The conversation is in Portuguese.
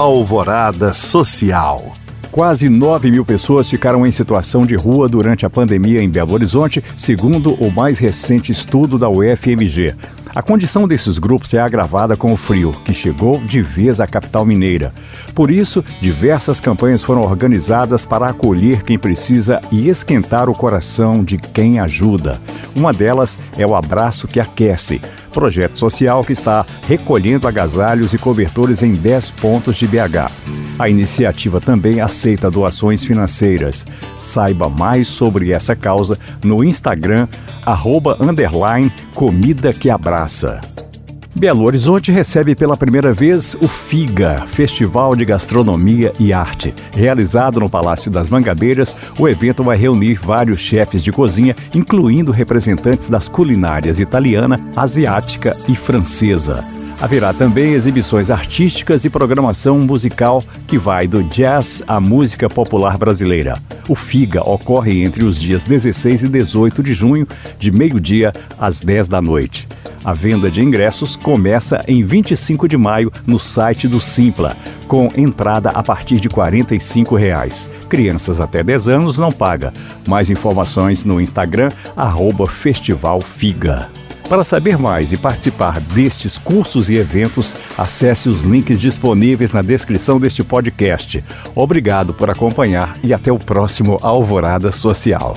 Alvorada Social. Quase 9 mil pessoas ficaram em situação de rua durante a pandemia em Belo Horizonte, segundo o mais recente estudo da UFMG. A condição desses grupos é agravada com o frio, que chegou de vez à capital mineira. Por isso, diversas campanhas foram organizadas para acolher quem precisa e esquentar o coração de quem ajuda. Uma delas é o Abraço que Aquece, projeto social que está recolhendo agasalhos e cobertores em 10 pontos de BH. A iniciativa também aceita doações financeiras. Saiba mais sobre essa causa no Instagram, arroba, comida que abraça. Belo Horizonte recebe pela primeira vez o FIGA, Festival de Gastronomia e Arte. Realizado no Palácio das Mangabeiras, o evento vai reunir vários chefes de cozinha, incluindo representantes das culinárias italiana, asiática e francesa. Haverá também exibições artísticas e programação musical que vai do jazz à música popular brasileira. O FIGA ocorre entre os dias 16 e 18 de junho, de meio-dia às 10 da noite. A venda de ingressos começa em 25 de maio no site do Simpla, com entrada a partir de 45 reais. Crianças até 10 anos não paga. Mais informações no Instagram, arroba Festival Figa. Para saber mais e participar destes cursos e eventos, acesse os links disponíveis na descrição deste podcast. Obrigado por acompanhar e até o próximo Alvorada Social.